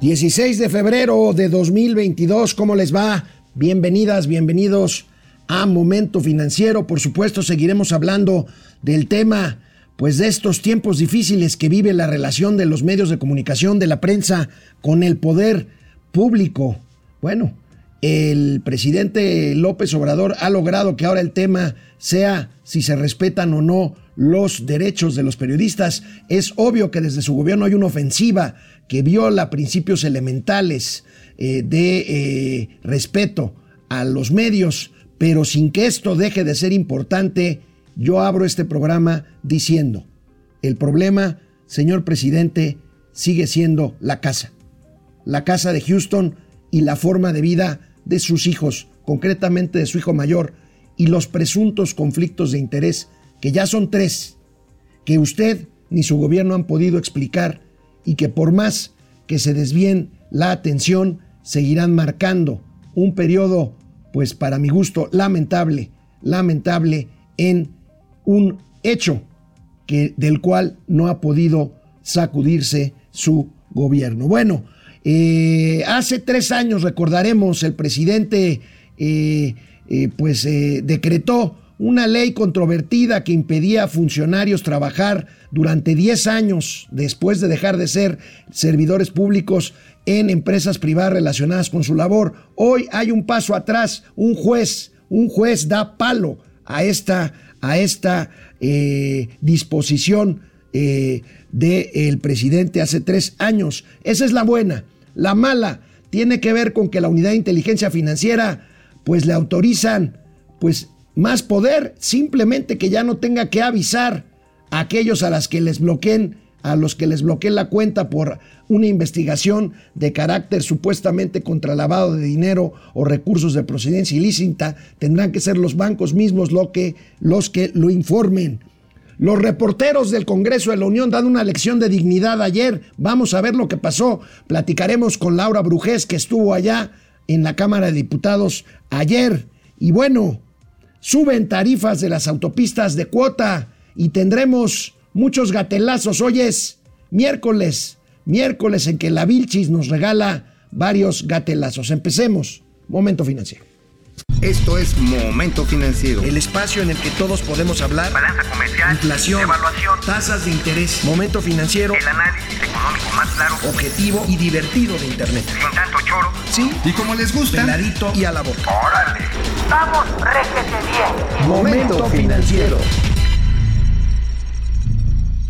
16 de febrero de 2022, ¿cómo les va? Bienvenidas, bienvenidos a Momento Financiero. Por supuesto, seguiremos hablando del tema, pues de estos tiempos difíciles que vive la relación de los medios de comunicación, de la prensa con el poder público. Bueno, el presidente López Obrador ha logrado que ahora el tema sea si se respetan o no los derechos de los periodistas. Es obvio que desde su gobierno hay una ofensiva que viola principios elementales eh, de eh, respeto a los medios, pero sin que esto deje de ser importante, yo abro este programa diciendo, el problema, señor presidente, sigue siendo la casa. La casa de Houston y la forma de vida de sus hijos, concretamente de su hijo mayor, y los presuntos conflictos de interés, que ya son tres, que usted ni su gobierno han podido explicar y que por más que se desvíen la atención, seguirán marcando un periodo, pues para mi gusto, lamentable, lamentable en un hecho que, del cual no ha podido sacudirse su gobierno. Bueno, eh, hace tres años, recordaremos, el presidente eh, eh, pues decretó una ley controvertida que impedía a funcionarios trabajar durante 10 años después de dejar de ser servidores públicos en empresas privadas relacionadas con su labor. Hoy hay un paso atrás, un juez, un juez da palo a esta, a esta disposición eh, del presidente hace tres años. Esa es la buena. La mala tiene que ver con que la unidad de inteligencia financiera pues le autorizan pues más poder, simplemente que ya no tenga que avisar a aquellos a las que les bloqueen a los que les bloqueen la cuenta por una investigación de carácter supuestamente contra lavado de dinero o recursos de procedencia ilícita, tendrán que ser los bancos mismos lo que, los que lo informen. Los reporteros del Congreso de la Unión dan una lección de dignidad ayer. Vamos a ver lo que pasó. Platicaremos con Laura Brujés, que estuvo allá en la Cámara de Diputados ayer. Y bueno, suben tarifas de las autopistas de cuota y tendremos muchos gatelazos. Hoy es miércoles, miércoles en que la Vilchis nos regala varios gatelazos. Empecemos. Momento financiero. Esto es Momento Financiero. El espacio en el que todos podemos hablar. Balanza comercial. Inflación. Evaluación. Tasas de interés. Momento Financiero. El análisis económico más claro. Objetivo y divertido de Internet. Sin tanto choro. Sí. Y como les gusta. Peladito y a la boca. Órale. Vamos, réjete bien. Momento Financiero.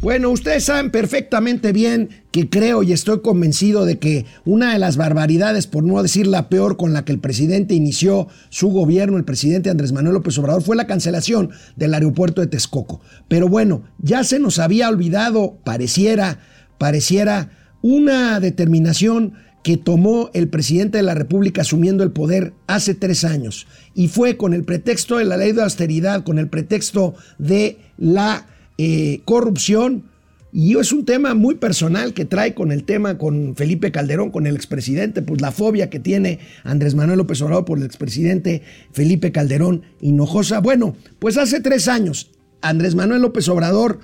Bueno, ustedes saben perfectamente bien que creo y estoy convencido de que una de las barbaridades, por no decir la peor, con la que el presidente inició su gobierno, el presidente Andrés Manuel López Obrador, fue la cancelación del aeropuerto de Texcoco. Pero bueno, ya se nos había olvidado, pareciera, pareciera una determinación que tomó el presidente de la República asumiendo el poder hace tres años. Y fue con el pretexto de la ley de austeridad, con el pretexto de la eh, corrupción, y es un tema muy personal que trae con el tema con Felipe Calderón, con el expresidente, pues la fobia que tiene Andrés Manuel López Obrador por el expresidente Felipe Calderón Hinojosa. Bueno, pues hace tres años Andrés Manuel López Obrador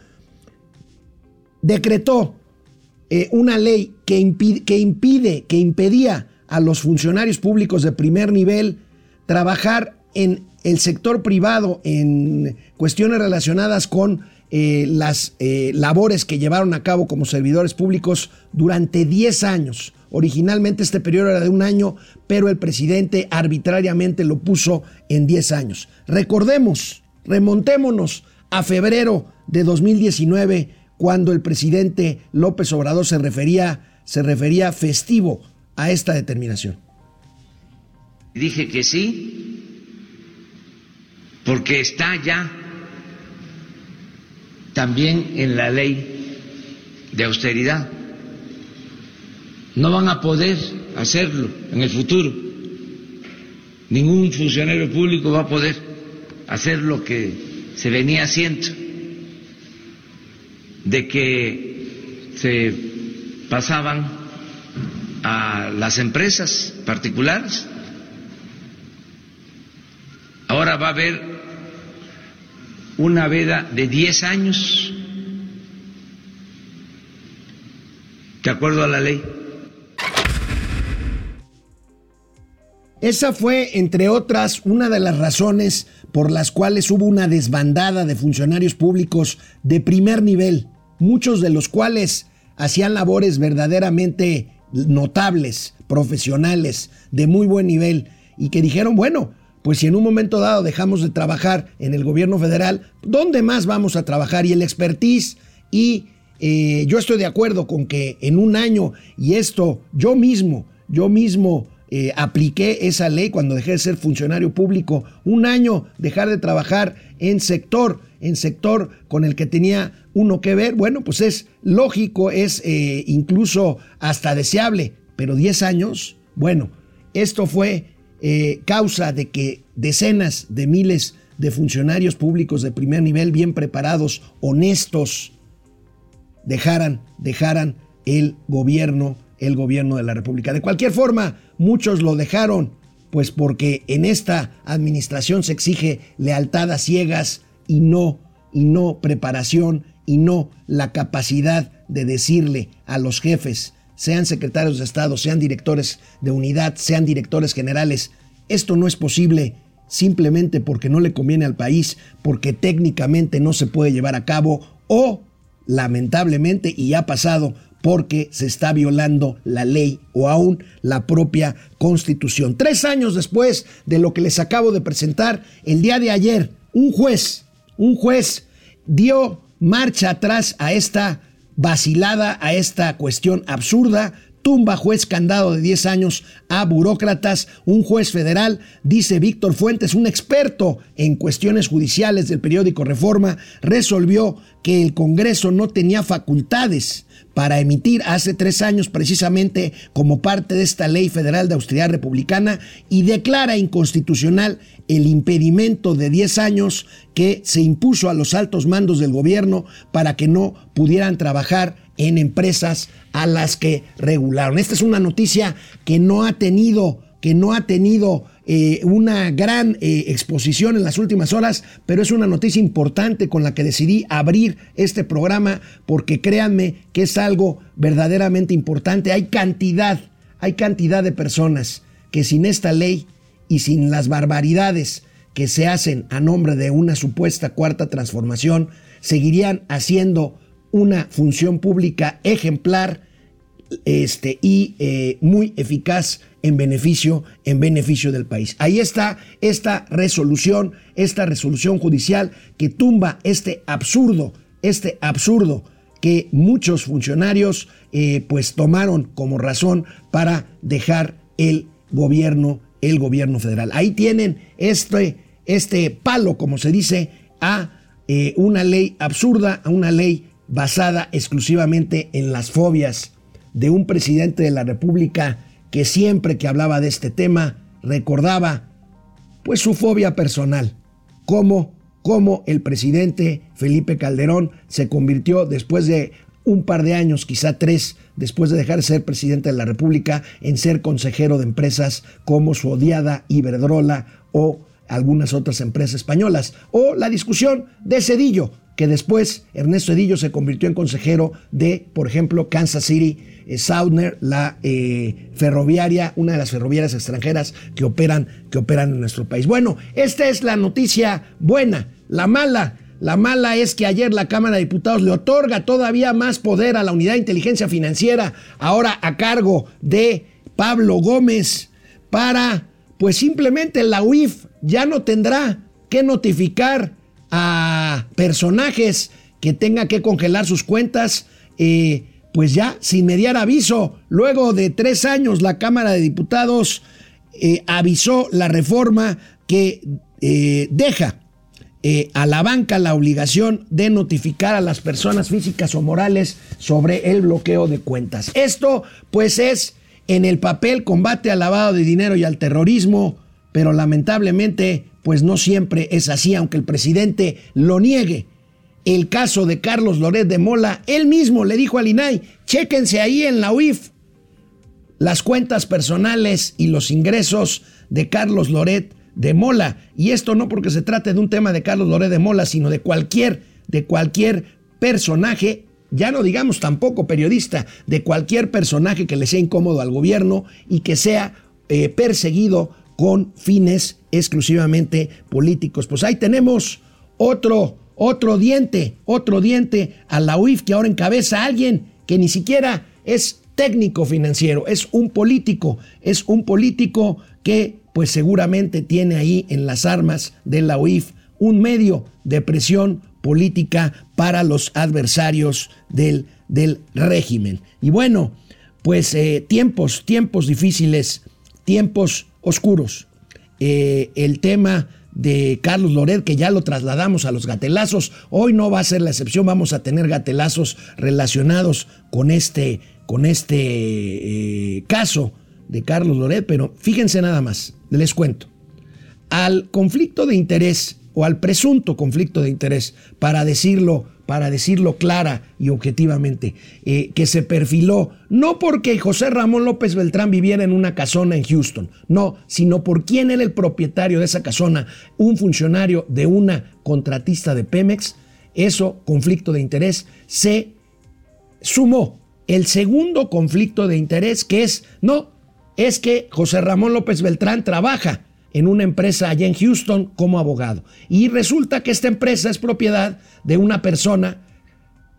decretó eh, una ley que impide, que impide, que impedía a los funcionarios públicos de primer nivel trabajar en el sector privado en cuestiones relacionadas con eh, las eh, labores que llevaron a cabo como servidores públicos durante 10 años. Originalmente este periodo era de un año, pero el presidente arbitrariamente lo puso en 10 años. Recordemos, remontémonos a febrero de 2019, cuando el presidente López Obrador se refería, se refería festivo a esta determinación. Dije que sí, porque está ya también en la ley de austeridad. No van a poder hacerlo en el futuro. Ningún funcionario público va a poder hacer lo que se venía haciendo, de que se pasaban a las empresas particulares. Ahora va a haber una veda de 10 años, de acuerdo a la ley. esa fue, entre otras, una de las razones por las cuales hubo una desbandada de funcionarios públicos de primer nivel, muchos de los cuales hacían labores verdaderamente notables, profesionales, de muy buen nivel, y que dijeron, bueno, pues si en un momento dado dejamos de trabajar en el gobierno federal, ¿dónde más vamos a trabajar? Y el expertise y eh, yo estoy de acuerdo con que en un año, y esto yo mismo, yo mismo eh, apliqué esa ley cuando dejé de ser funcionario público, un año dejar de trabajar en sector, en sector con el que tenía uno que ver, bueno, pues es lógico, es eh, incluso hasta deseable, pero 10 años, bueno, esto fue causa de que decenas de miles de funcionarios públicos de primer nivel, bien preparados, honestos, dejaran, dejaran el gobierno, el gobierno de la República. De cualquier forma, muchos lo dejaron, pues porque en esta administración se exige lealtad a ciegas y no, y no preparación y no la capacidad de decirle a los jefes, sean secretarios de Estado, sean directores de unidad, sean directores generales, esto no es posible simplemente porque no le conviene al país, porque técnicamente no se puede llevar a cabo o lamentablemente, y ha pasado porque se está violando la ley o aún la propia constitución. Tres años después de lo que les acabo de presentar, el día de ayer, un juez, un juez dio marcha atrás a esta vacilada, a esta cuestión absurda, tumba juez candado de 10 años a burócratas. Un juez federal, dice Víctor Fuentes, un experto en cuestiones judiciales del periódico Reforma, resolvió que el Congreso no tenía facultades para emitir hace tres años precisamente como parte de esta ley federal de austeridad republicana y declara inconstitucional el impedimento de 10 años que se impuso a los altos mandos del gobierno para que no pudieran trabajar en empresas a las que regularon. Esta es una noticia que no ha tenido, que no ha tenido eh, una gran eh, exposición en las últimas horas, pero es una noticia importante con la que decidí abrir este programa porque créanme que es algo verdaderamente importante. Hay cantidad, hay cantidad de personas que sin esta ley y sin las barbaridades que se hacen a nombre de una supuesta cuarta transformación, seguirían haciendo una función pública ejemplar este, y eh, muy eficaz en beneficio, en beneficio del país. Ahí está esta resolución, esta resolución judicial que tumba este absurdo, este absurdo que muchos funcionarios eh, pues tomaron como razón para dejar el gobierno, el gobierno federal. Ahí tienen este, este palo, como se dice, a eh, una ley absurda, a una ley basada exclusivamente en las fobias de un presidente de la República que siempre que hablaba de este tema recordaba pues su fobia personal, cómo, cómo el presidente Felipe Calderón se convirtió después de un par de años, quizá tres, después de dejar de ser presidente de la República, en ser consejero de empresas como su odiada Iberdrola o algunas otras empresas españolas, o la discusión de Cedillo, que después Ernesto Edillo se convirtió en consejero de, por ejemplo, Kansas City eh, la eh, ferroviaria, una de las ferroviarias extranjeras que operan, que operan en nuestro país. Bueno, esta es la noticia buena. La mala, la mala es que ayer la Cámara de Diputados le otorga todavía más poder a la Unidad de Inteligencia Financiera, ahora a cargo de Pablo Gómez, para, pues simplemente la UIF ya no tendrá que notificar a personajes que tenga que congelar sus cuentas, eh, pues ya sin mediar aviso, luego de tres años la Cámara de Diputados eh, avisó la reforma que eh, deja a la banca la obligación de notificar a las personas físicas o morales sobre el bloqueo de cuentas. Esto pues es en el papel combate al lavado de dinero y al terrorismo, pero lamentablemente pues no siempre es así, aunque el presidente lo niegue. El caso de Carlos Loret de Mola, él mismo le dijo al INAI, chéquense ahí en la UIF las cuentas personales y los ingresos de Carlos Loret de Mola. Y esto no porque se trate de un tema de Carlos Loret de Mola, sino de cualquier, de cualquier personaje, ya no digamos tampoco periodista, de cualquier personaje que le sea incómodo al gobierno y que sea eh, perseguido con fines exclusivamente políticos. Pues ahí tenemos otro, otro diente, otro diente a la UIF que ahora encabeza a alguien que ni siquiera es técnico financiero, es un político, es un político que pues seguramente tiene ahí en las armas de la UIF un medio de presión política para los adversarios del, del régimen. Y bueno, pues eh, tiempos, tiempos difíciles, tiempos oscuros. Eh, el tema de Carlos Loret, que ya lo trasladamos a los gatelazos. Hoy no va a ser la excepción, vamos a tener gatelazos relacionados con este, con este eh, caso de Carlos Loret, pero fíjense nada más, les cuento. Al conflicto de interés o al presunto conflicto de interés, para decirlo, para decirlo clara y objetivamente, eh, que se perfiló no porque José Ramón López Beltrán viviera en una casona en Houston, no, sino por quién era el propietario de esa casona, un funcionario de una contratista de Pemex, eso, conflicto de interés, se sumó. El segundo conflicto de interés que es, no, es que José Ramón López Beltrán trabaja en una empresa allá en Houston como abogado. Y resulta que esta empresa es propiedad de una persona,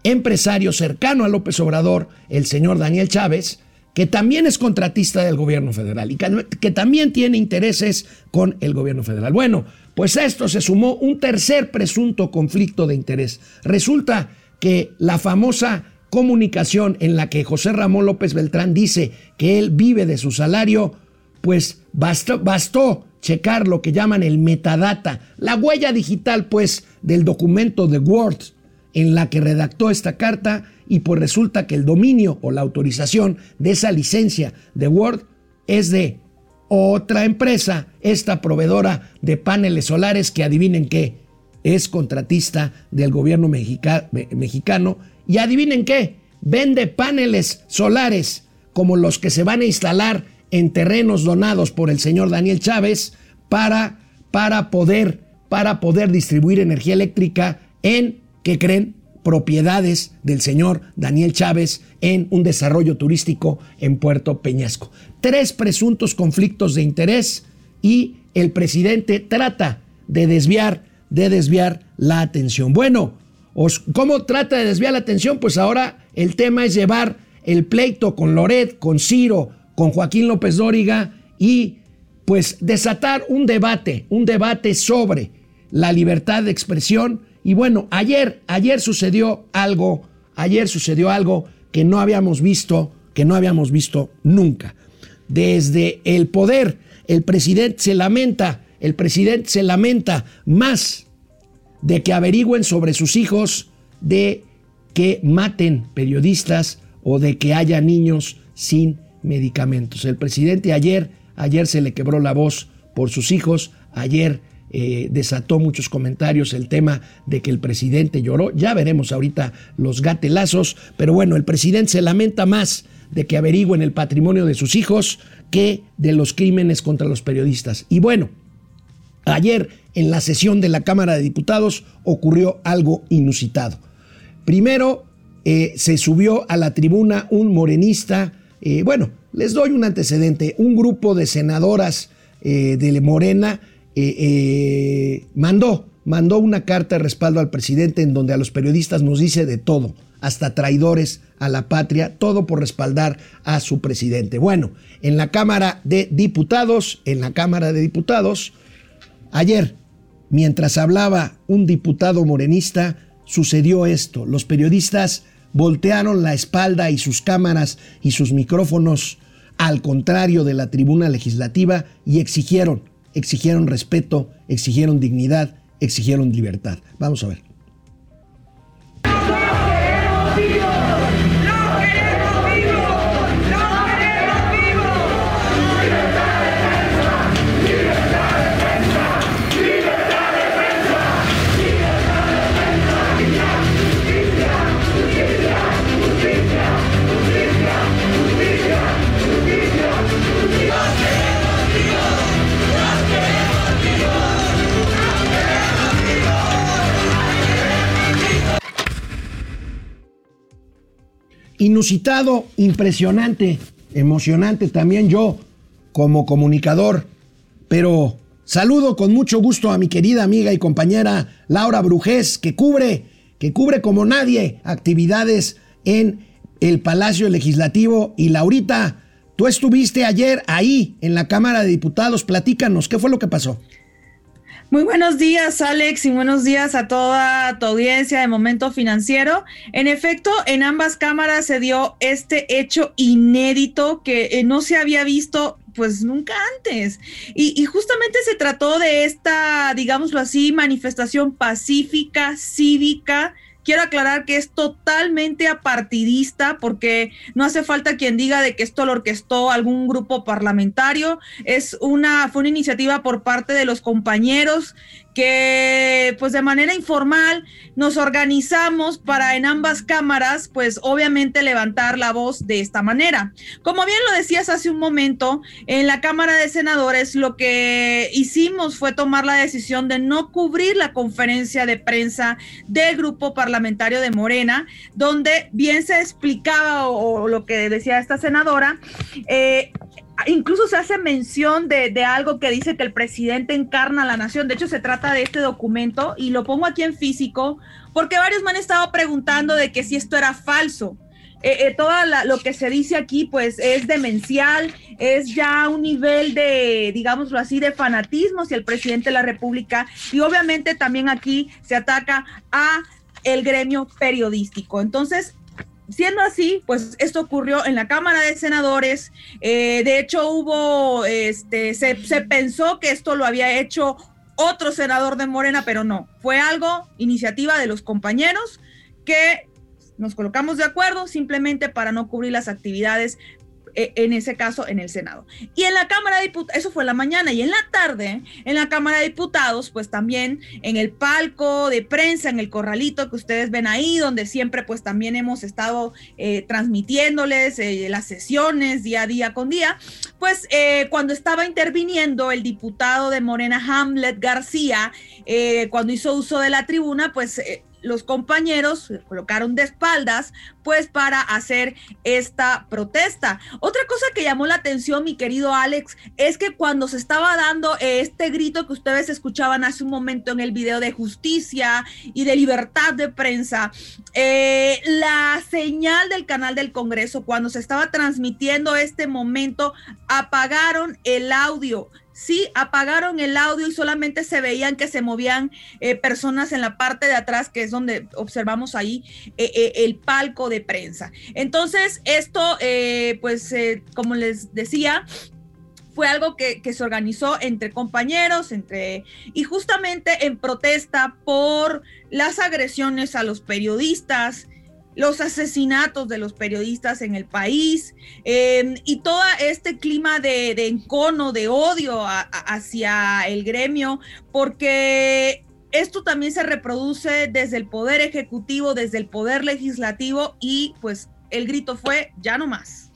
empresario cercano a López Obrador, el señor Daniel Chávez, que también es contratista del gobierno federal y que, también tiene intereses con el gobierno federal. Bueno, pues a esto se sumó un tercer presunto conflicto de interés. Resulta que la famosa comunicación en la que José Ramón López Beltrán dice que él vive de su salario, pues bastó, bastó checar lo que llaman el metadata, la huella digital pues del documento de Word en la que redactó esta carta y pues resulta que el dominio o la autorización de esa licencia de Word es de otra empresa, esta proveedora de paneles solares que adivinen qué, es contratista del gobierno mexicano. Y adivinen qué, vende paneles solares como los que se van a instalar en terrenos donados por el señor Daniel Chávez para, para, poder, para poder distribuir energía eléctrica en, ¿qué creen? propiedades del señor Daniel Chávez en un desarrollo turístico en Puerto Peñasco. Tres presuntos conflictos de interés y el presidente trata de desviar, de desviar la atención. Bueno, ¿cómo trata de desviar la atención? Pues ahora el tema es llevar el pleito con Loret, con Ciro, con Joaquín López Dóriga y pues desatar un debate, un debate sobre la libertad de expresión. Y bueno, ayer, ayer sucedió algo, ayer sucedió algo que no habíamos visto, que no habíamos visto nunca. Desde el poder, el presidente se lamenta, el presidente se lamenta más de que averigüen sobre sus hijos, de que maten periodistas o de que haya niños sin medicamentos. El presidente ayer, ayer se le quebró la voz por sus hijos, ayer eh, desató muchos comentarios el tema de que el presidente lloró. Ya veremos ahorita los gatelazos, pero bueno, el presidente se lamenta más de que averigüen el patrimonio de sus hijos que de los crímenes contra los periodistas. Y bueno, ayer en la sesión de la Cámara de Diputados ocurrió algo inusitado. Primero, eh, se subió a la tribuna un morenista eh, bueno, les doy un antecedente. Un grupo de senadoras eh, de Morena eh, mandó, mandó una carta de respaldo al presidente en donde a los periodistas nos dice de todo, hasta traidores a la patria, todo por respaldar a su presidente. Bueno, en la Cámara de Diputados, en la Cámara de Diputados, ayer, mientras hablaba un diputado morenista, sucedió esto. Los periodistas voltearon la espalda y sus cámaras y sus micrófonos al contrario de la tribuna legislativa y exigieron, exigieron respeto, exigieron dignidad, exigieron libertad. Vamos a ver. Impresionante, emocionante también yo como comunicador, pero saludo con mucho gusto a mi querida amiga y compañera Laura Brujés, que cubre, que cubre como nadie actividades en el Palacio Legislativo. Y Laurita, tú estuviste ayer ahí en la Cámara de Diputados, platícanos, ¿qué fue lo que pasó? Muy buenos días, Alex, y buenos días a toda tu audiencia de Momento Financiero. En efecto, en ambas cámaras se dio este hecho inédito que eh, no se había visto pues nunca antes. Y, y, justamente se trató de esta, digámoslo así, manifestación pacífica, cívica, Quiero aclarar que es totalmente apartidista porque no hace falta quien diga de que esto lo orquestó algún grupo parlamentario. Es una, fue una iniciativa por parte de los compañeros que pues de manera informal nos organizamos para en ambas cámaras pues obviamente levantar la voz de esta manera. Como bien lo decías hace un momento, en la Cámara de Senadores lo que hicimos fue tomar la decisión de no cubrir la conferencia de prensa del grupo parlamentario de Morena, donde bien se explicaba o, lo que decía esta senadora, eh, incluso se hace mención de, de, algo que dice que el presidente encarna la nación. De hecho, se trata de este documento y lo pongo aquí en físico porque varios me han estado preguntando de que si esto era falso. Eh, eh, todo lo que se dice aquí, pues es demencial, es ya un nivel de, digámoslo así, de fanatismo hacia el presidente de la República y obviamente también aquí se ataca a el gremio periodístico. Entonces, siendo así, pues esto ocurrió en la Cámara de Senadores. Eh, de hecho, hubo, este, se, pensó que esto lo había hecho otro senador de Morena, pero no. Fue algo, iniciativa de los compañeros que nos colocamos de acuerdo simplemente para no cubrir las actividades en ese caso en el Senado. Y en la Cámara de Diputados, eso fue la mañana, y en la tarde, en la Cámara de Diputados, pues también en el palco de prensa, en el corralito que ustedes ven ahí, donde siempre pues también hemos estado eh, transmitiéndoles eh, las sesiones día a día con día, pues eh, cuando estaba interviniendo el diputado de Morena Hamlet García, cuando hizo uso de la tribuna, pues los compañeros se colocaron de espaldas, pues para hacer esta protesta. Otra cosa que llamó la atención, mi querido Alex, es que cuando se estaba dando este grito que ustedes escuchaban hace un momento en el video de justicia y de libertad de prensa, eh, la señal del canal del Congreso, cuando se estaba transmitiendo este momento, apagaron el audio sí apagaron el audio y solamente se veían que se movían eh, personas en la parte de atrás, que es donde observamos ahí eh, eh, el palco de prensa. Entonces, esto, pues, como les decía, fue algo que, que, se organizó entre compañeros, entre y justamente en protesta por las agresiones a los periodistas, los asesinatos de los periodistas en el país em, y todo este clima de, encono, de odio hacia el gremio, porque esto también se reproduce desde el poder ejecutivo, desde el poder legislativo y pues el grito fue ya no más.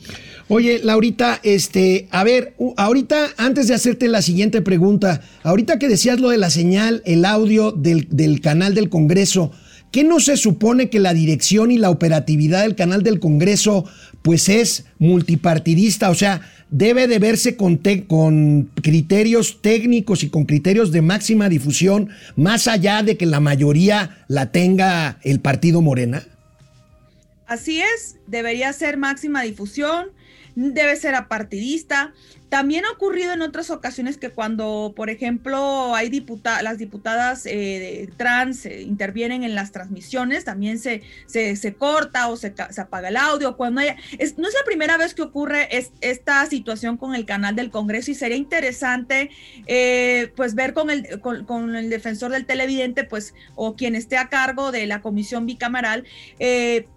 Oye, Laurita, este, a ver, ahorita, antes de hacerte la siguiente pregunta, ahorita que decías lo de la señal, el audio del, del canal del Congreso, ¿Qué no se supone que la dirección y la operatividad del canal del Congreso pues es multipartidista? O sea, debe de verse con, con, criterios técnicos y con criterios de máxima difusión, más allá de que la mayoría la tenga el partido Morena. Así es, debería ser máxima difusión, debe ser apartidista. También ha ocurrido en otras ocasiones que cuando, por ejemplo, hay diputadas, las diputadas eh, trans eh, intervienen en las transmisiones, también se, se, corta o se, se, apaga el audio. Cuando no es la primera vez que ocurre esta situación con el canal del Congreso y sería interesante eh, pues ver con el, con, el defensor del televidente, pues, o quien esté a cargo de la comisión bicameral,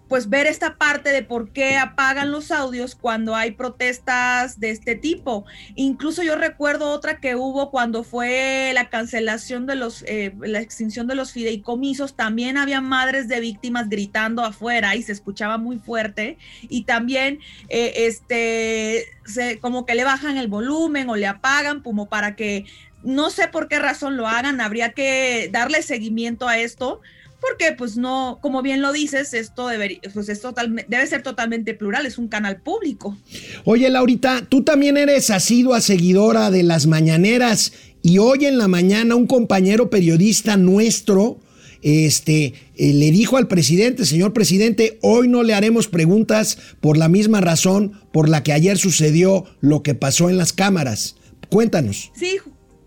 pues ver esta parte de por qué apagan los audios cuando hay protestas de este tipo. Incluso yo recuerdo otra que hubo cuando fue la cancelación de los, eh, la extinción de los fideicomisos, también había madres de víctimas gritando afuera y se escuchaba muy fuerte y también eh, este, se, como que le bajan el volumen o le apagan como para que no sé por qué razón lo hagan, habría que darle seguimiento a esto porque pues no, como bien lo dices, esto, debería, pues es total, debe ser totalmente plural, es un canal público. Oye, Laurita, tú también eres asidua seguidora de las mañaneras y hoy en la mañana un compañero periodista nuestro este, eh, le dijo al presidente, señor presidente, hoy no le haremos preguntas por la misma razón por la que ayer sucedió lo que pasó en las cámaras. Cuéntanos. Sí,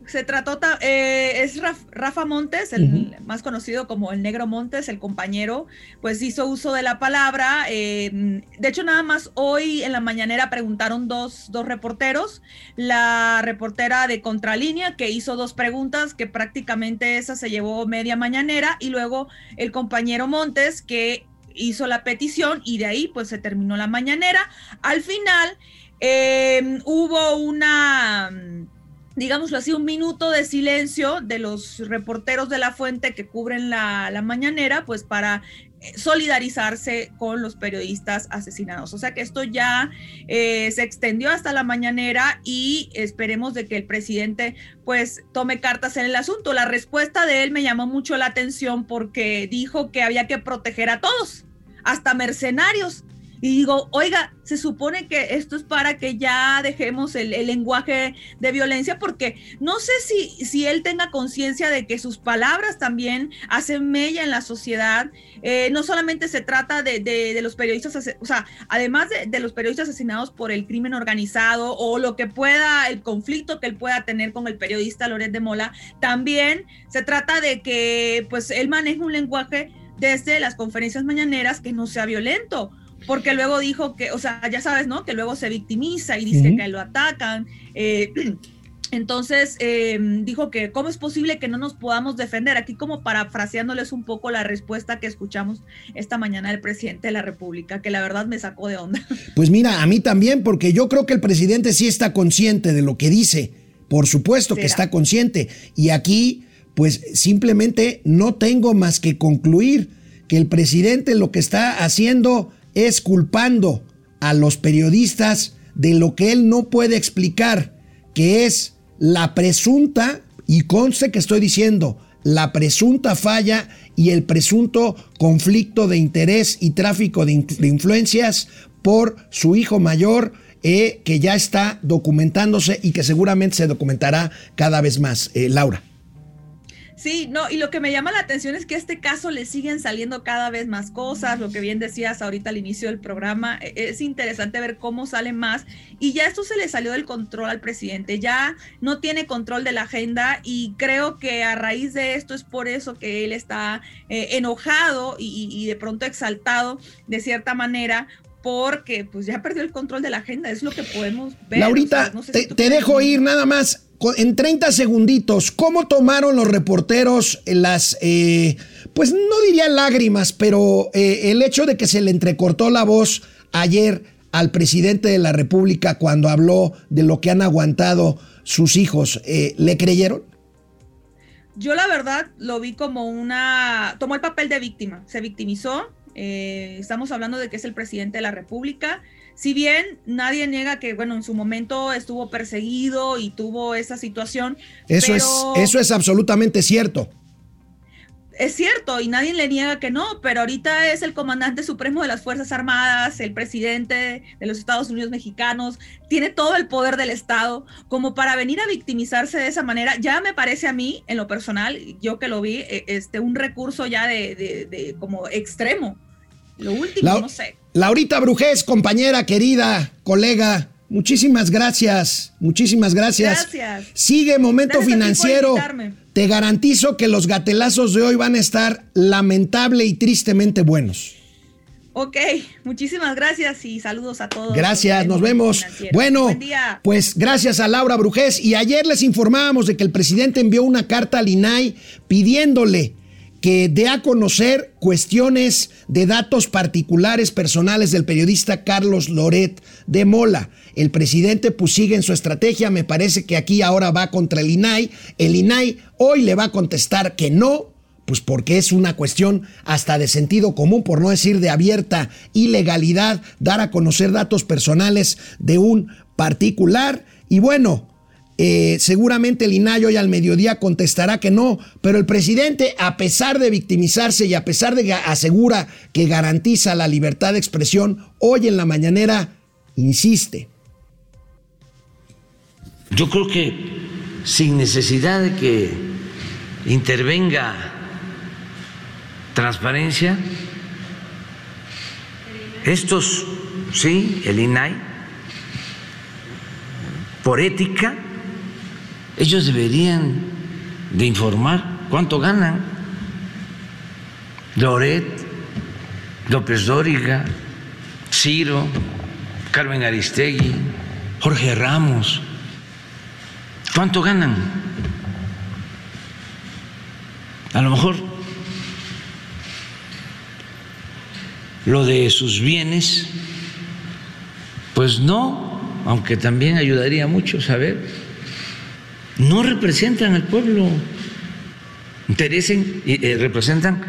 se trató, eh, es Rafa Montes, el más conocido como el Negro Montes, el compañero, pues hizo uso de la palabra. Eh, de hecho, nada más hoy en la mañanera preguntaron dos, dos reporteros, la reportera de Contralínea que hizo dos preguntas, que prácticamente esa se llevó media mañanera, y luego el compañero Montes que hizo la petición y de ahí pues se terminó la mañanera. Al final eh, hubo una digámoslo así, un minuto de silencio de los reporteros de la fuente que cubren la, mañanera, pues para eh, solidarizarse con los periodistas asesinados. O sea que esto ya eh, se extendió hasta la mañanera y esperemos de que el presidente pues tome cartas en el asunto. La respuesta de él me llamó mucho la atención porque dijo que había que proteger a todos, hasta mercenarios. Y digo, oiga, se supone que esto es para que ya dejemos el, lenguaje de violencia, porque no sé si, si él tenga conciencia de que sus palabras también hacen mella en la sociedad. Eh, no solamente se trata de, los periodistas, o sea, además de, de, los periodistas asesinados por el crimen organizado o lo que pueda, el conflicto que él pueda tener con el periodista Loret de Mola, también se trata de que pues él maneje un lenguaje desde las conferencias mañaneras que no sea violento porque luego dijo que, o sea, ya sabes, ¿no? Que luego se victimiza y dice que lo atacan. Eh, entonces em, dijo que cómo es posible que no nos podamos defender. Aquí como parafraseándoles un poco la respuesta que escuchamos esta mañana del presidente de la República, que la verdad me sacó de onda. Pues mira, a mí también, porque yo creo que el presidente sí está consciente de lo que dice. Por supuesto que está consciente. Y aquí, pues simplemente no tengo más que concluir que el presidente lo que está haciendo es culpando a los periodistas de lo que él no puede explicar, que es la presunta, y conste que estoy diciendo, la presunta falla y el presunto conflicto de interés y tráfico de, influencias por su hijo mayor, eh, que ya está documentándose y que seguramente se documentará cada vez más. Eh, Laura. Sí, no, y lo que me llama la atención es que a este caso le siguen saliendo cada vez más cosas, lo que bien decías ahorita al inicio del programa, e, es interesante ver cómo sale más y ya esto se le salió del control al presidente, ya no tiene control de la agenda y creo que a raíz de esto es por eso que él está eh, enojado y, de pronto exaltado de cierta manera porque pues ya perdió el control de la agenda, es lo que podemos ver. Laurita, te dejo ir nada más en 30 segunditos, ¿cómo tomaron los reporteros las, eh, pues no diría lágrimas, pero eh, el hecho de que se le entrecortó la voz ayer al presidente de la República cuando habló de lo que han aguantado sus hijos, eh, ¿le creyeron? Yo la verdad lo vi como una... tomó el papel de víctima, se victimizó, estamos hablando de que es el presidente de la República si bien nadie niega que, bueno, en su momento estuvo perseguido y tuvo esa situación. Eso, es, eso es absolutamente cierto. Es cierto, y nadie le niega que no, pero ahorita es el comandante supremo de las Fuerzas Armadas, el presidente de los Estados Unidos mexicanos, tiene todo el poder del Estado, como para venir a victimizarse de esa manera, ya me parece a mí, en lo personal, yo que lo vi, e, este, un recurso ya de, de como extremo. Lo último, no sé. Laurita Brujés, compañera, querida, colega, muchísimas gracias. Muchísimas gracias. Gracias. Sigue Momento Financiero. Te garantizo que los gatelazos de hoy van a estar lamentable y tristemente buenos. Ok, muchísimas gracias y saludos a todos. Gracias, nos vemos. Bueno, pues gracias a Laura Brujés. Y ayer les informábamos de que el presidente envió una carta al INAI pidiéndole que dé a conocer cuestiones de datos particulares personales del periodista Carlos Loret de Mola. El presidente pues sigue en su estrategia, me parece que aquí ahora va contra el INAI. El INAI hoy le va a contestar que no, pues porque es una cuestión hasta de sentido común, por no decir de abierta ilegalidad, dar a conocer datos personales de un particular. Y bueno, Eh, seguramente el INAI hoy al mediodía contestará que no, pero el presidente, a pesar de victimizarse y a pesar de que asegura que garantiza la libertad de expresión, hoy en la mañanera insiste. Yo creo que sin necesidad de que intervenga transparencia, estos, sí, el INAI, por ética, ellos deberían de informar cuánto ganan. Loret, López Dóriga, Ciro, Carmen Aristegui, Jorge Ramos, ¿cuánto ganan? A lo mejor lo de sus bienes, pues no, aunque también ayudaría mucho saber, no representan al pueblo, interesen, eh, representan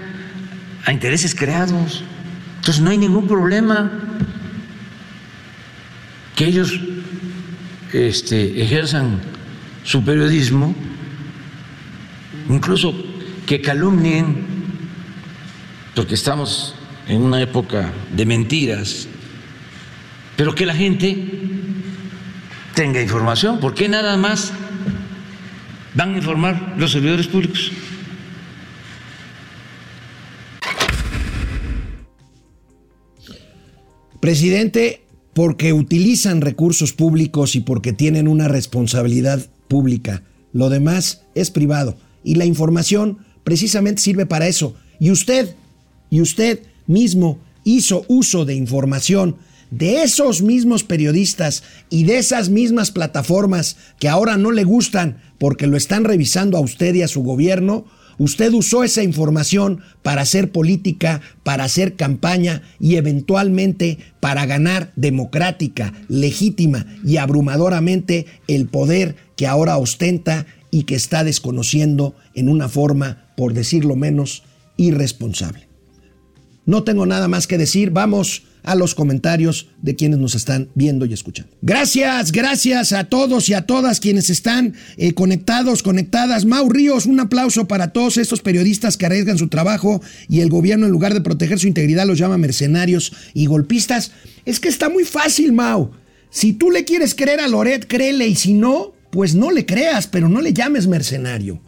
a intereses creados. Entonces no hay ningún problema que ellos este, ejerzan su periodismo, incluso que calumnien, porque estamos en una época de mentiras, pero que la gente tenga información. ¿Por qué nada más van a informar los servidores públicos? Presidente, porque utilizan recursos públicos y porque tienen una responsabilidad pública. Lo demás es privado. Y la información precisamente sirve para eso. Y usted, y usted mismo hizo uso de información de esos mismos periodistas y de esas mismas plataformas que ahora no le gustan porque lo están revisando a usted y a su gobierno, usted usó esa información para hacer política, para hacer campaña y eventualmente para ganar democrática, legítima y abrumadoramente el poder que ahora ostenta y que está desconociendo en una forma, por decirlo menos, irresponsable. No tengo nada más que decir. Vamos a los comentarios de quienes nos están viendo y escuchando. Gracias, gracias a todos y a todas quienes están eh, conectados, conectadas. Mau Ríos, un aplauso para todos estos periodistas que arriesgan su trabajo y el gobierno en lugar de proteger su integridad los llama mercenarios y golpistas. Es que está muy fácil, Mau. Si tú le quieres creer a Loret, créele y si no, pues no le creas, pero no le llames mercenario.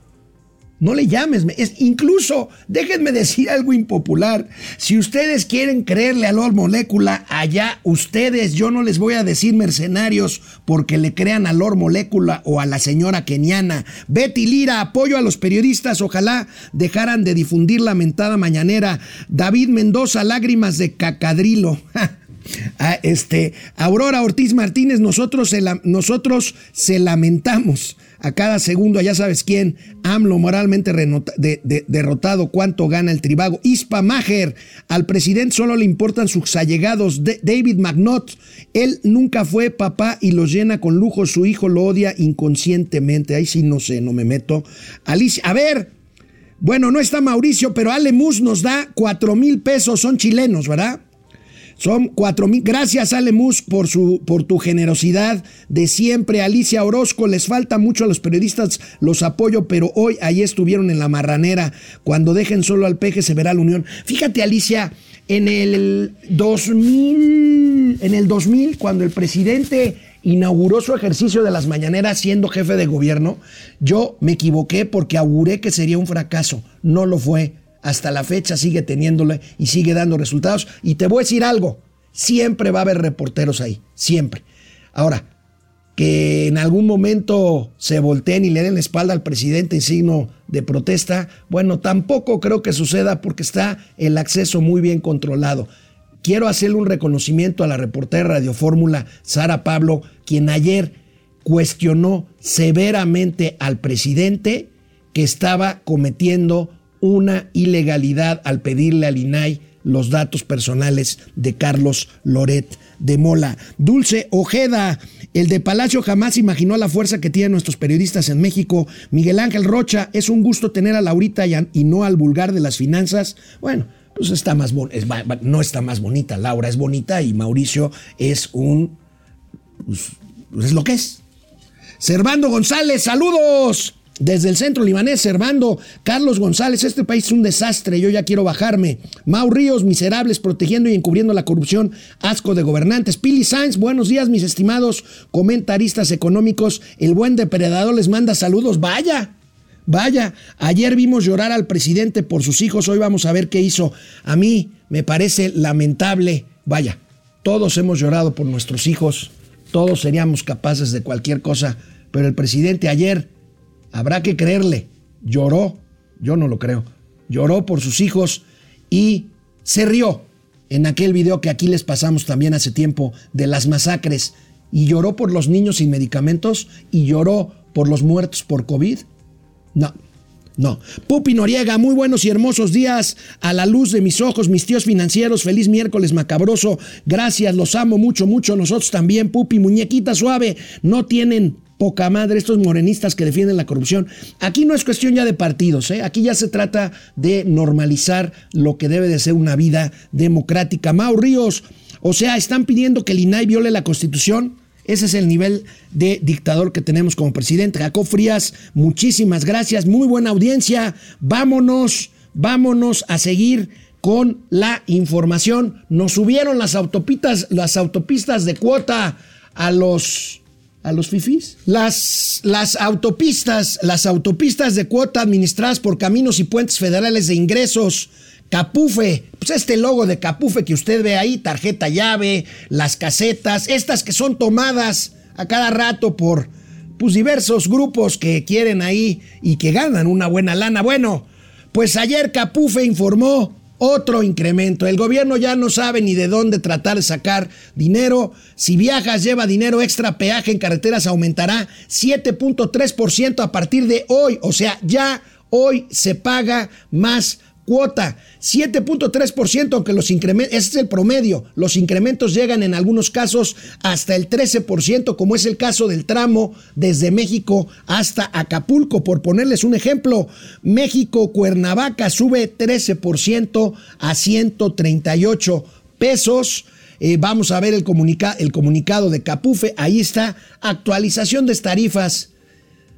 No le llames. Es, incluso, déjenme decir algo impopular. Si ustedes quieren creerle a Lord Molécula, allá ustedes, yo no les voy a decir mercenarios porque le crean a Lord Molécula o a la señora keniana. Betty Lira, apoyo a los periodistas. Ojalá dejaran de difundir la mentada mañanera. David Mendoza, lágrimas de cacadrilo. Ah, este, Aurora Ortiz Martínez, nosotros nosotros se lamentamos a cada segundo, ya sabes quién, AMLO moralmente derrotado, cuánto gana el tribago. Ispa Maher, al presidente solo le importan sus allegados. David Magnot, él nunca fue papá y lo llena con lujo, su hijo lo odia inconscientemente. Ahí sí no sé, no me meto. Alicia, a ver, bueno, no está Mauricio, pero Ale Mus nos da cuatro mil pesos, son chilenos, ¿verdad? Son cuatro mil. Gracias, Alemus, por, su, por tu generosidad de siempre. Alicia Orozco, les falta mucho a los periodistas, los apoyo, pero hoy ahí estuvieron en la marranera. Cuando dejen solo al peje se verá la unión. Fíjate, Alicia, en el 2000, en el 2000, cuando el presidente inauguró su ejercicio de las mañaneras siendo jefe de gobierno, yo me equivoqué porque auguré que sería un fracaso. No lo fue hasta la fecha sigue teniéndole y sigue dando resultados. Y te voy a decir algo, siempre va a haber reporteros ahí, siempre. Ahora, que en algún momento se volteen y le den la espalda al presidente en signo de protesta, bueno, tampoco creo que suceda porque está el acceso muy bien controlado. Quiero hacerle un reconocimiento a la reportera Radio Fórmula, Sara Pablo, quien ayer cuestionó severamente al presidente que estaba cometiendo una ilegalidad al pedirle al INAI los datos personales de Carlos Loret de Mola. Dulce Ojeda, el de Palacio jamás imaginó la fuerza que tienen nuestros periodistas en México. Miguel Ángel Rocha, es un gusto tener a Laurita y, no al vulgar de las finanzas. Bueno, pues está más no está más bonita. Laura es bonita y Mauricio es un. Pues, es lo que es. Servando González, saludos. Desde el centro libanés, Servando, Carlos González, este país es un desastre, yo ya quiero bajarme. Mau Ríos, miserables, protegiendo y encubriendo la corrupción, asco de gobernantes. Pili Sainz, buenos días, mis estimados comentaristas económicos. El buen depredador les manda saludos, vaya. Vaya, ayer vimos llorar al presidente por sus hijos, hoy vamos a ver qué hizo. A mí me parece lamentable, vaya, todos hemos llorado por nuestros hijos, todos seríamos capaces de cualquier cosa, pero el presidente ayer habrá que creerle, lloró, yo no lo creo, lloró por sus hijos y se rió en aquel video que aquí les pasamos también hace tiempo de las masacres y lloró por los niños sin medicamentos y lloró por los muertos por COVID. No, no. Pupi Noriega, muy buenos y hermosos días a la luz de mis ojos, mis tíos financieros. Feliz miércoles macabroso. Gracias, los amo mucho, mucho. Nosotros también, Pupi, muñequita suave. No tienen poca madre estos morenistas que defienden la corrupción. Aquí no es cuestión ya de partidos, ¿eh? aquí ya se trata de normalizar lo que debe de ser una vida democrática. Mau Ríos, o sea, están pidiendo que el INAI viole la constitución. Ese es el nivel de dictador que tenemos como presidente. Jacob Frías, muchísimas gracias, muy buena audiencia. Vámonos, vámonos a seguir con la información. Nos subieron las autopistas, las autopistas de cuota a los a los fifís. Las, las autopistas, las autopistas de cuota administradas por Caminos y Puentes Federales de Ingresos, Capufe, pues este logo de Capufe que usted ve ahí, tarjeta llave, las casetas, estas que son tomadas a cada rato por pues diversos grupos que quieren ahí y que ganan una buena lana. Bueno, pues ayer Capufe informó otro incremento. El gobierno ya no sabe ni de dónde tratar de sacar dinero. Si viajas, lleva dinero extra, peaje en carreteras aumentará 7.3% a partir de hoy. O sea, ya hoy se paga más cuota. 7.3%, aunque los incrementos, ese es el promedio, los incrementos llegan en algunos casos hasta el 13%, como es el caso del tramo desde México hasta Acapulco. Por ponerles un ejemplo, México-Cuernavaca sube 13% a 138 pesos. Eh, vamos a ver el, el comunicado de Capufe. Ahí está, actualización de tarifas.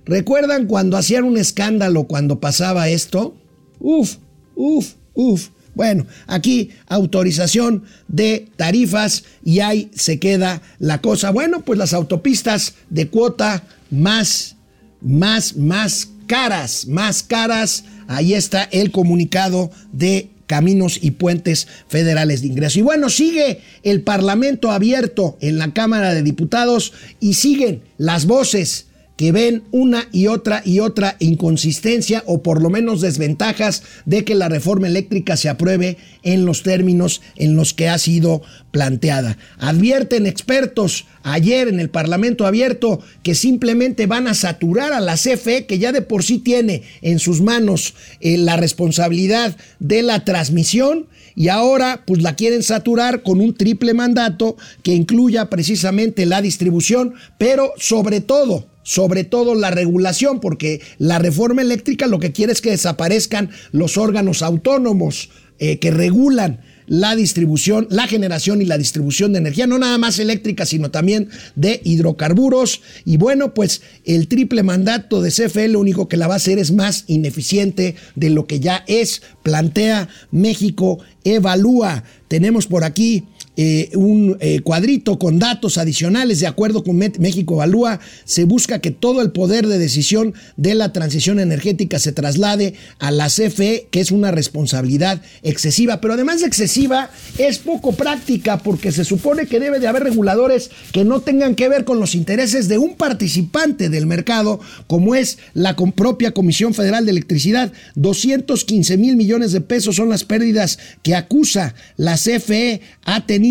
¿Recuerdan cuando hacían un escándalo cuando pasaba esto? Uf, uf, uf. Bueno, aquí autorización de tarifas y ahí se queda la cosa. Bueno, pues las autopistas de cuota más, más, más caras, más caras. Ahí está el comunicado de Caminos y Puentes Federales de Ingreso. Y bueno, sigue el Parlamento abierto en la Cámara de Diputados y siguen las voces que ven una y otra y otra inconsistencia o por lo menos desventajas de que la reforma eléctrica se apruebe en los términos en los que ha sido planteada. Advierten expertos ayer en el Parlamento abierto que simplemente van a saturar a la CFE que ya de por sí tiene en sus manos eh, la responsabilidad de la transmisión y ahora pues la quieren saturar con un triple mandato que incluya precisamente la distribución, pero sobre todo sobre todo la regulación, porque la reforma eléctrica lo que quiere es que desaparezcan los órganos autónomos eh, que regulan la distribución, la generación y la distribución de energía, no nada más eléctrica, sino también de hidrocarburos. Y bueno, pues el triple mandato de CFE lo único que la va a hacer es más ineficiente de lo que ya es. Plantea México, evalúa. Tenemos por aquí eh, un eh, cuadrito con datos adicionales. De acuerdo con México Evalúa, se busca que todo el poder de decisión de la transición energética se traslade a la CFE, que es una responsabilidad excesiva, pero además de excesiva, es poco práctica porque se supone que debe de haber reguladores que no tengan que ver con los intereses de un participante del mercado, como es la propia Comisión Federal de Electricidad. 215 mil millones de pesos son las pérdidas que acusa la CFE a tener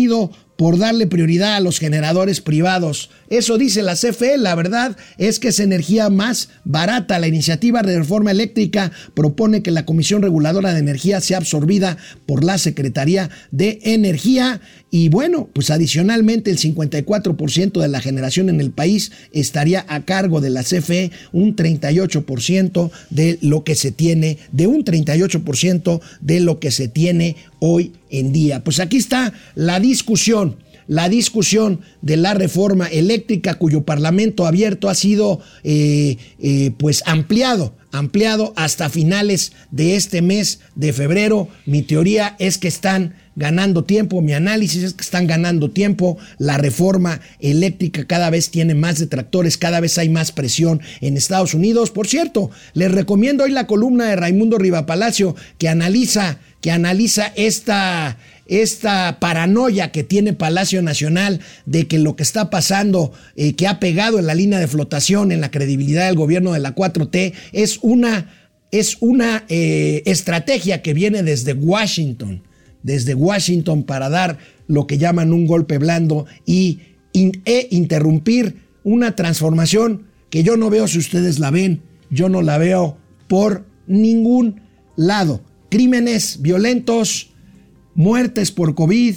por darle prioridad a los generadores privados. Eso dice la CFE, la verdad es que es energía más barata. La iniciativa de reforma eléctrica propone que la Comisión Reguladora de Energía sea absorbida por la Secretaría de Energía y bueno, pues adicionalmente el 54% de la generación en el país estaría a cargo de la CFE, un 38% de lo que se tiene, de un 38% de lo que se tiene hoy en día. Pues aquí está la discusión. la discusión de la reforma eléctrica cuyo Parlamento abierto ha sido eh, eh, pues ampliado, ampliado hasta finales de este mes de febrero. Mi teoría es que están ganando tiempo, mi análisis es que están ganando tiempo, la reforma eléctrica cada vez tiene más detractores, cada vez hay más presión en Estados Unidos. Por cierto, les recomiendo hoy la columna de Raimundo Rivapalacio que analiza, que analiza esta, esta paranoia que tiene Palacio Nacional de que lo que está pasando, eh, que ha pegado en la línea de flotación, en la credibilidad del gobierno de la 4T, es una, es una eh, estrategia que viene desde Washington desde Washington para dar lo que llaman un golpe blando y e interrumpir una transformación que yo no veo si ustedes la ven, yo no la veo por ningún lado. Crímenes violentos, muertes por COVID,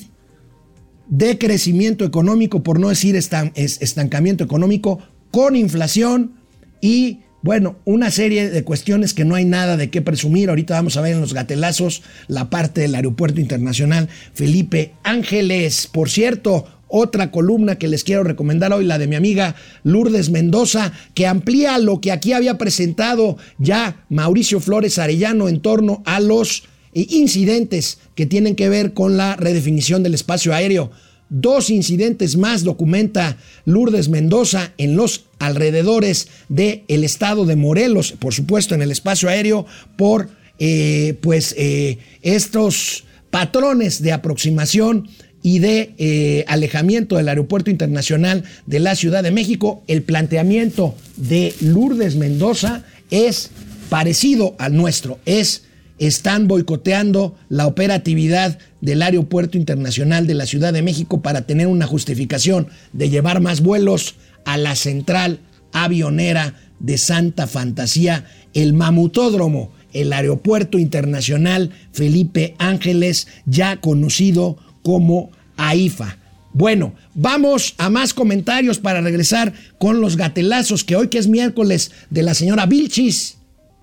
decrecimiento económico, por no decir estancamiento económico, con inflación y bueno, una serie de cuestiones que no hay nada de qué presumir. Ahorita vamos a ver en los gatelazos la parte del Aeropuerto Internacional Felipe Ángeles. Por cierto, otra columna que les quiero recomendar hoy, la de mi amiga Lourdes Mendoza, que amplía lo que aquí había presentado ya Mauricio Flores Arellano en torno a los eh, incidentes que tienen que ver con la redefinición del espacio aéreo. Dos incidentes más documenta Lourdes Mendoza en los alrededores del estado de Morelos, por supuesto en el espacio aéreo, por eh, pues eh, estos patrones de aproximación y de eh, alejamiento del aeropuerto internacional de la Ciudad de México. El planteamiento de Lourdes Mendoza es parecido al nuestro, es están boicoteando la operatividad del Aeropuerto Internacional de la Ciudad de México para tener una justificación de llevar más vuelos a la central avionera de Santa Fantasía, el mamutódromo, el Aeropuerto Internacional Felipe Ángeles, ya conocido como AIFA. Bueno, vamos a más comentarios para regresar con los gatelazos que hoy que es miércoles de la señora Vilchis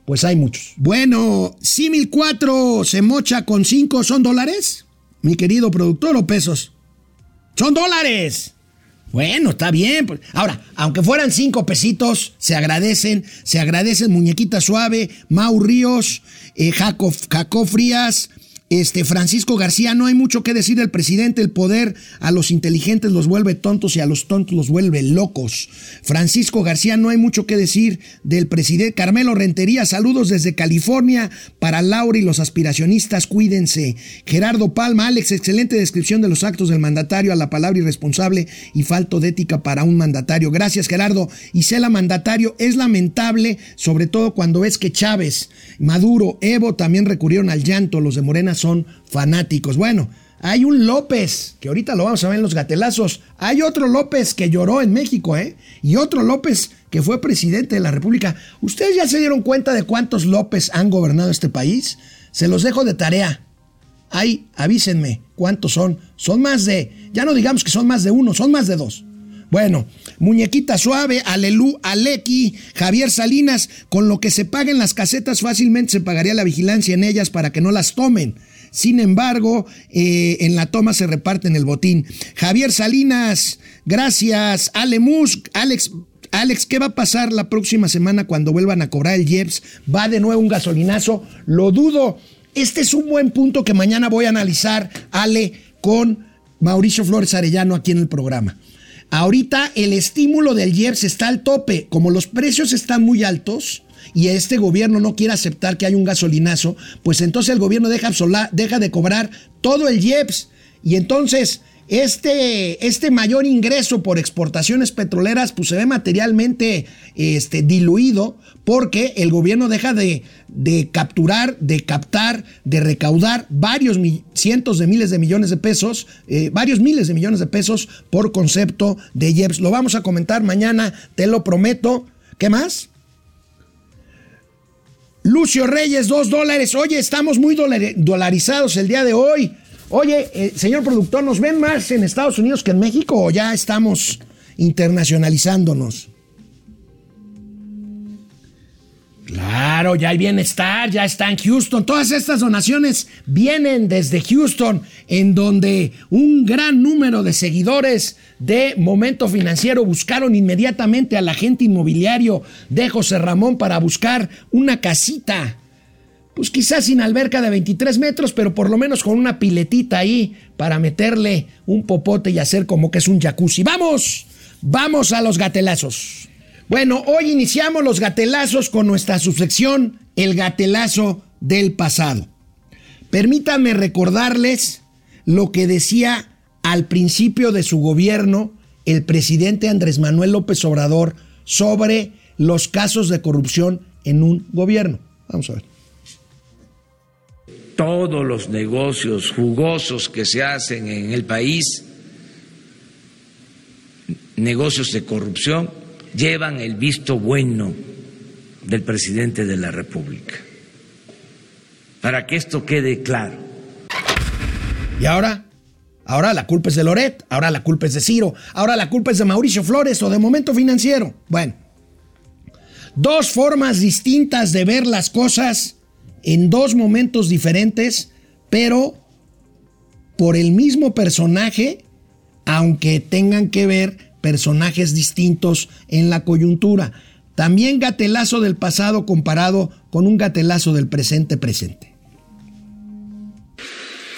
pues hay muchos. Bueno, si mil cuatro se mocha con cinco, ¿son dólares? Mi querido productor o pesos. ¡Son dólares! Bueno, está bien. Pues. Ahora, aunque fueran cinco pesitos, se agradecen, se agradecen Muñequita Suave, Mau Ríos, eh, Jaco, Jaco Frías, este, Francisco García, no hay mucho que decir del presidente, el poder a los inteligentes los vuelve tontos y a los tontos los vuelve locos. Francisco García, no hay mucho que decir del presidente. Carmelo Rentería, saludos desde California para Laura y los aspiracionistas, cuídense. Gerardo Palma, Alex, excelente descripción de los actos del mandatario a la palabra irresponsable y falto de ética para un mandatario. Gracias Gerardo. Isela mandatario, es lamentable, sobre todo cuando ves que Chávez, Maduro, Evo también recurrieron al llanto, los de Morena son fanáticos. Bueno, hay un López, que ahorita lo vamos a ver en los gatelazos. Hay otro López que lloró en México, ¿eh? Y otro López que fue presidente de la República. ¿Ustedes ya se dieron cuenta de cuántos López han gobernado este país? Se los dejo de tarea. Ahí, avísenme cuántos son. Son más de, ya no digamos que son más de uno, son más de dos. Bueno, Muñequita Suave, Alelú, Alequi, Javier Salinas, con lo que se paguen las casetas fácilmente se pagaría la vigilancia en ellas para que no las tomen. Sin embargo, eh, en la toma se reparten el botín. Javier Salinas, gracias. Ale Musk, Alex Alex, ¿qué va a pasar la próxima semana cuando vuelvan a cobrar el IEPS? ¿Va de nuevo un gasolinazo? Lo dudo. Este es un buen punto que mañana voy a analizar, Ale, con Mauricio Flores Arellano aquí en el programa. Ahorita el estímulo del IEPS está al tope. Como los precios están muy altos y este gobierno no quiere aceptar que hay un gasolinazo, pues entonces el gobierno deja, deja de cobrar todo el IEPS. Y entonces este, este mayor ingreso por exportaciones petroleras pues se ve materialmente este, diluido porque el gobierno deja de, de capturar, de captar, de recaudar varios cientos de miles de millones de pesos, eh, varios miles de millones de pesos por concepto de IEPS. Lo vamos a comentar mañana, te lo prometo. ¿Qué más? Lucio Reyes, dos dólares. Oye, estamos muy dolarizados el día de hoy. Oye, eh, señor productor, ¿nos ven más en Estados Unidos que en México o ya estamos internacionalizándonos? Claro. Ya hay bienestar, ya está en Houston. Todas estas donaciones vienen desde Houston, en donde un gran número de seguidores de Momento Financiero buscaron inmediatamente al agente inmobiliario de José Ramón para buscar una casita. Pues quizás sin alberca de 23 metros, pero por lo menos con una piletita ahí para meterle un popote y hacer como que es un jacuzzi. ¡Vamos! ¡Vamos a los gatelazos! Bueno, hoy iniciamos los gatelazos con nuestra subsección El gatelazo del pasado. Permítanme recordarles lo que decía al principio de su gobierno el presidente Andrés Manuel López Obrador sobre los casos de corrupción en un gobierno. Vamos a ver. Todos los negocios jugosos que se hacen en el país, negocios de corrupción, llevan el visto bueno del presidente de la República. Para que esto quede claro. ¿Y ahora? Ahora la culpa es de Loret, ahora la culpa es de Ciro, ahora la culpa es de Mauricio Flores o de Momento Financiero. Bueno, dos formas distintas de ver las cosas en dos momentos diferentes, pero por el mismo personaje, aunque tengan que ver personajes distintos en la coyuntura. También gatelazo del pasado comparado con un gatelazo del presente presente.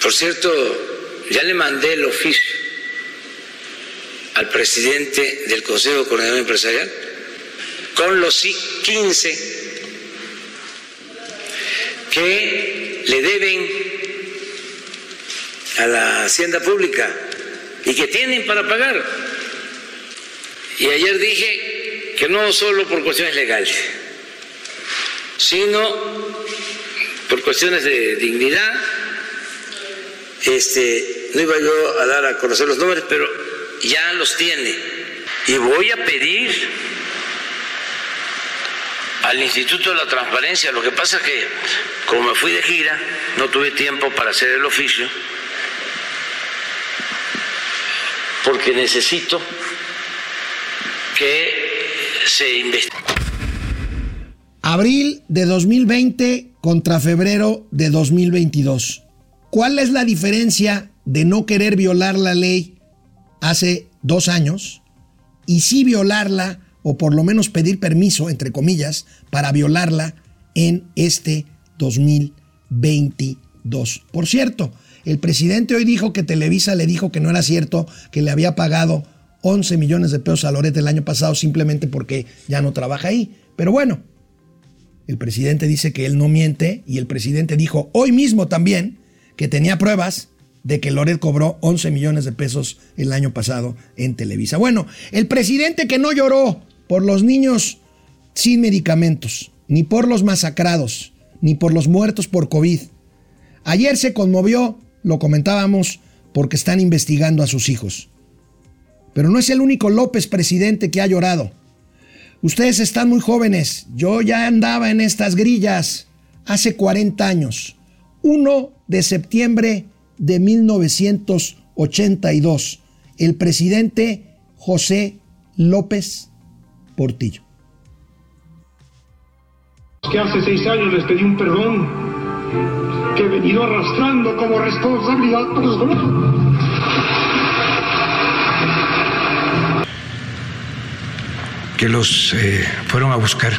Por cierto, ya le mandé el oficio al presidente del Consejo de Empresarial con los 15 que le deben a la hacienda pública y que tienen para pagar. Y ayer dije que no solo por cuestiones legales, sino por cuestiones de dignidad. Este, no iba yo a dar a conocer los números, pero ya los tiene. Y voy a pedir al Instituto de la Transparencia. Lo que pasa es que, como me fui de gira, no tuve tiempo para hacer el oficio, porque necesito que se investigue. Abril de 2020 contra febrero de 2022. ¿Cuál es la diferencia de no querer violar la ley hace dos años y sí violarla o por lo menos pedir permiso, entre comillas, para violarla en este 2022? Por cierto, el presidente hoy dijo que Televisa le dijo que no era cierto que le había pagado 11 millones de pesos a Loret el año pasado simplemente porque ya no trabaja ahí. Pero bueno, el presidente dice que él no miente y el presidente dijo hoy mismo también que tenía pruebas de que Loret cobró 11 millones de pesos el año pasado en Televisa. Bueno, el presidente que no lloró por los niños sin medicamentos, ni por los masacrados, ni por los muertos por COVID. Ayer se conmovió, lo comentábamos, porque están investigando a sus hijos. Pero no es el único López presidente que ha llorado. Ustedes están muy jóvenes. Yo ya andaba en estas grillas hace 40 años. 1 de septiembre de 1982. El presidente José López Portillo. Que hace seis años les pedí un perdón que he venido arrastrando como responsabilidad personal. que los eh, fueron a buscar.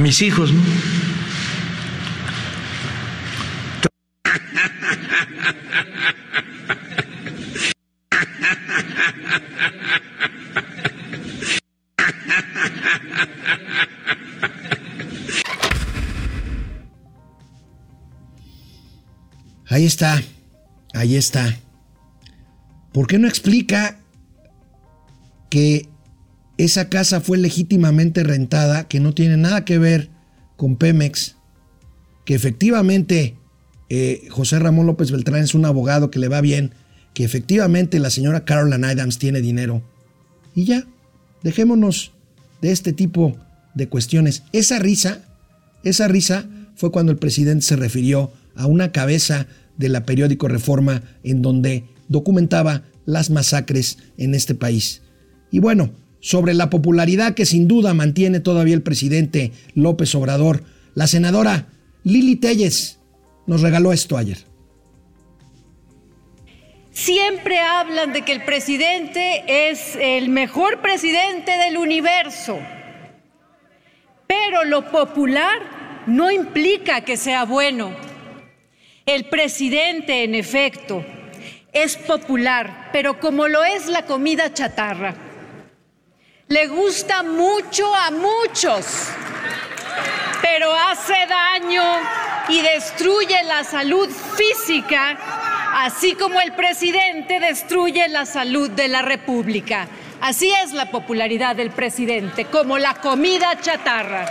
Mis hijos, ¿no? Ahí está, ahí está. ¿Por qué no explica que esa casa fue legítimamente rentada, que no tiene nada que ver con Pemex, que efectivamente eh, José Ramón López Beltrán es un abogado que le va bien, que efectivamente la señora Caroline Adams tiene dinero. Y ya, dejémonos de este tipo de cuestiones. Esa risa, esa risa fue cuando el presidente se refirió a una cabeza de la periódico Reforma en donde documentaba las masacres en este país. Y bueno, sobre la popularidad que sin duda mantiene todavía el presidente López Obrador, la senadora Lili Telles nos regaló esto ayer. Siempre hablan de que el presidente es el mejor presidente del universo, pero lo popular no implica que sea bueno. El presidente, en efecto, es popular, pero como lo es la comida chatarra, le gusta mucho a muchos, pero hace daño y destruye la salud física, así como el presidente destruye la salud de la República. Así es la popularidad del presidente, como la comida chatarra.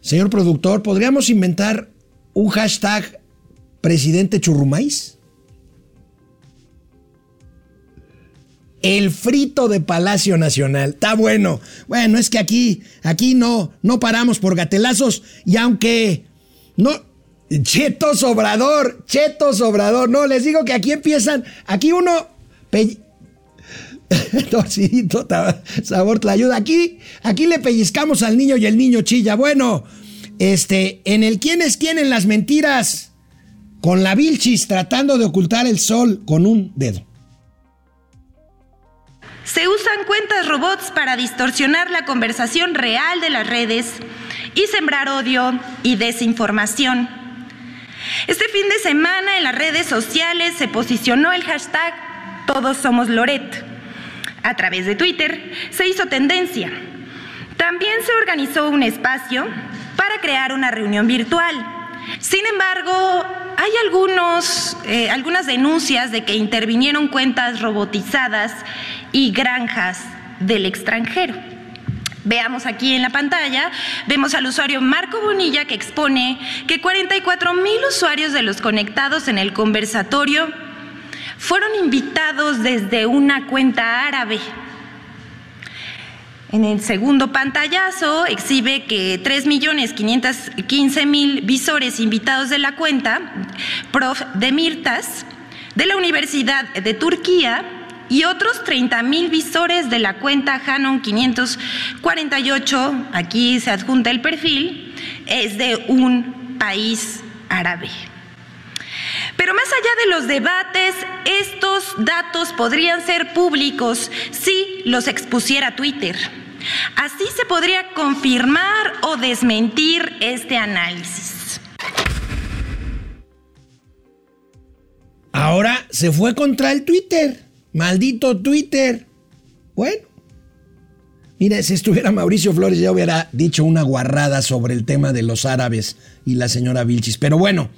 Señor productor, ¿podríamos inventar un hashtag presidente churrumais? El frito de Palacio Nacional. Está bueno. Bueno, es que aquí, aquí no, no paramos por gatelazos. Y aunque no. Cheto Sobrador, Cheto Sobrador. No, les digo que aquí empiezan. Aquí uno. Torcidito, sabor la ayuda. Aquí, aquí le pellizcamos al niño y el niño chilla. Bueno, este, en el quién es quién en las mentiras, con la Vilchis tratando de ocultar el sol con un dedo. Se usan cuentas robots para distorsionar la conversación real de las redes y sembrar odio y desinformación. Este fin de semana en las redes sociales se posicionó el hashtag Todos somos Loret. A través de Twitter se hizo tendencia. También se organizó un espacio para crear una reunión virtual. Sin embargo, hay algunos, eh, algunas denuncias de que intervinieron cuentas robotizadas y granjas del extranjero. Veamos aquí en la pantalla, vemos al usuario Marco Bonilla que expone que 44 mil usuarios de los conectados en el conversatorio fueron invitados desde una cuenta árabe. En el segundo pantallazo exhibe que 3.515.000 visores invitados de la cuenta, prof. de Mirtas, de la Universidad de Turquía, y otros 30 mil visores de la cuenta Hanon 548, aquí se adjunta el perfil, es de un país árabe. Pero más allá de los debates, estos datos podrían ser públicos si los expusiera Twitter. Así se podría confirmar o desmentir este análisis. Ahora se fue contra el Twitter. Maldito Twitter. Bueno. Mire, si estuviera Mauricio Flores ya hubiera dicho una guarrada sobre el tema de los árabes y la señora Vilchis. Pero bueno,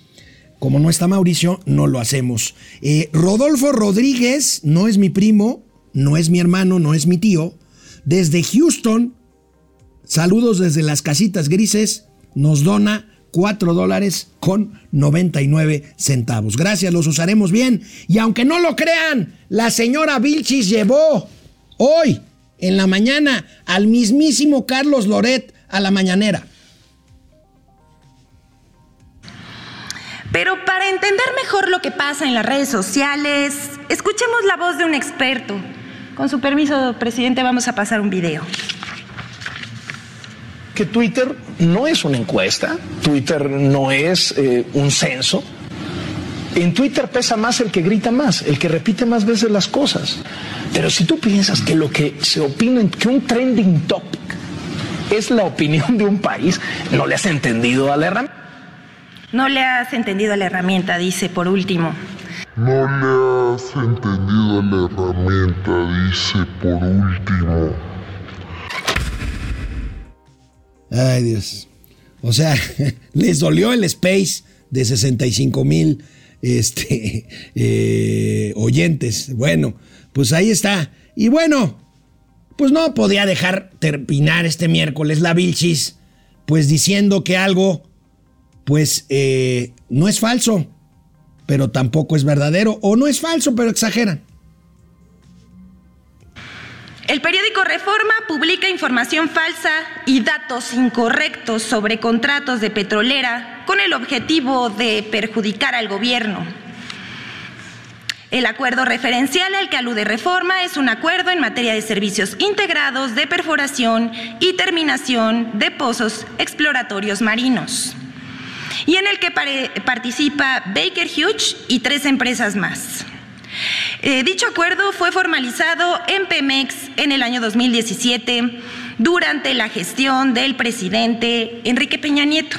como no está Mauricio, no lo hacemos. Eh, Rodolfo Rodríguez no es mi primo, no es mi hermano, no es mi tío. Desde Houston, saludos desde las casitas grises, nos dona 4 dólares con 99 centavos. Gracias, los usaremos bien. Y aunque no lo crean, la señora Vilchis llevó hoy en la mañana al mismísimo Carlos Loret a la mañanera. Pero para entender mejor lo que pasa en las redes sociales, escuchemos la voz de un experto. Con su permiso, presidente, vamos a pasar un video que Twitter no es una encuesta, Twitter no es eh, un censo. En Twitter pesa más el que grita más, el que repite más veces las cosas. Pero si tú piensas que lo que se opina, que un trending topic es la opinión de un país, no le has entendido a la herramienta. No le has entendido a la herramienta, dice por último. No le has entendido a la herramienta, dice por último. Ay, Dios. O sea, les dolió el space de 65 mil este, eh, oyentes. Bueno, pues ahí está. Y bueno, pues no podía dejar terminar este miércoles la Vilchis, pues diciendo que algo, pues eh, no es falso, pero tampoco es verdadero, o no es falso, pero exageran. El periódico Reforma publica información falsa y datos incorrectos sobre contratos de petrolera con el objetivo de perjudicar al gobierno. El acuerdo referencial al que alude Reforma es un acuerdo en materia de servicios integrados de perforación y terminación de pozos exploratorios marinos, y en el que participa Baker Hughes y tres empresas más. Eh, dicho acuerdo fue formalizado en Pemex en el año 2017 durante la gestión del presidente Enrique Peña Nieto.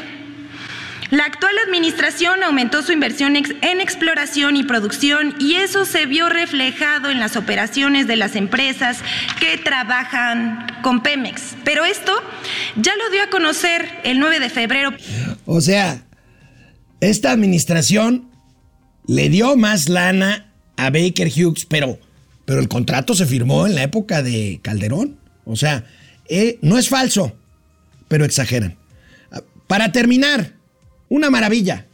La actual administración aumentó su inversión en exploración y producción y eso se vio reflejado en las operaciones de las empresas que trabajan con Pemex. Pero esto ya lo dio a conocer el 9 de febrero. O sea, esta administración le dio más lana a Baker Hughes, pero, pero el contrato se firmó en la época de Calderón. O sea, eh, no es falso, pero exageran. Para terminar, una maravilla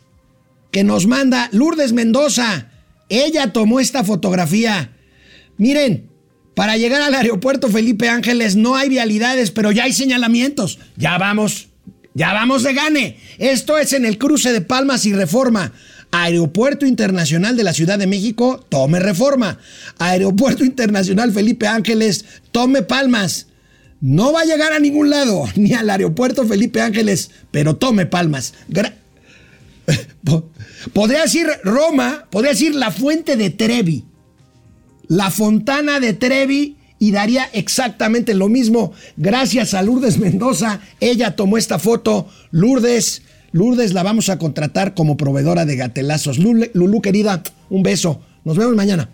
que nos manda Lourdes Mendoza. Ella tomó esta fotografía. Miren, para llegar al aeropuerto Felipe Ángeles no hay vialidades, pero ya hay señalamientos. Ya vamos, ya vamos de gane. Esto es en el cruce de Palmas y Reforma. Aeropuerto Internacional de la Ciudad de México, tome reforma. Aeropuerto Internacional Felipe Ángeles, tome palmas. No va a llegar a ningún lado, ni al aeropuerto Felipe Ángeles, pero tome palmas. podría decir Roma, podría decir la fuente de Trevi, la fontana de Trevi y daría exactamente lo mismo. Gracias a Lourdes Mendoza, ella tomó esta foto. Lourdes, Lourdes la vamos a contratar como proveedora de gatelazos. Lulu, Lulú, querida, un beso. Nos vemos mañana.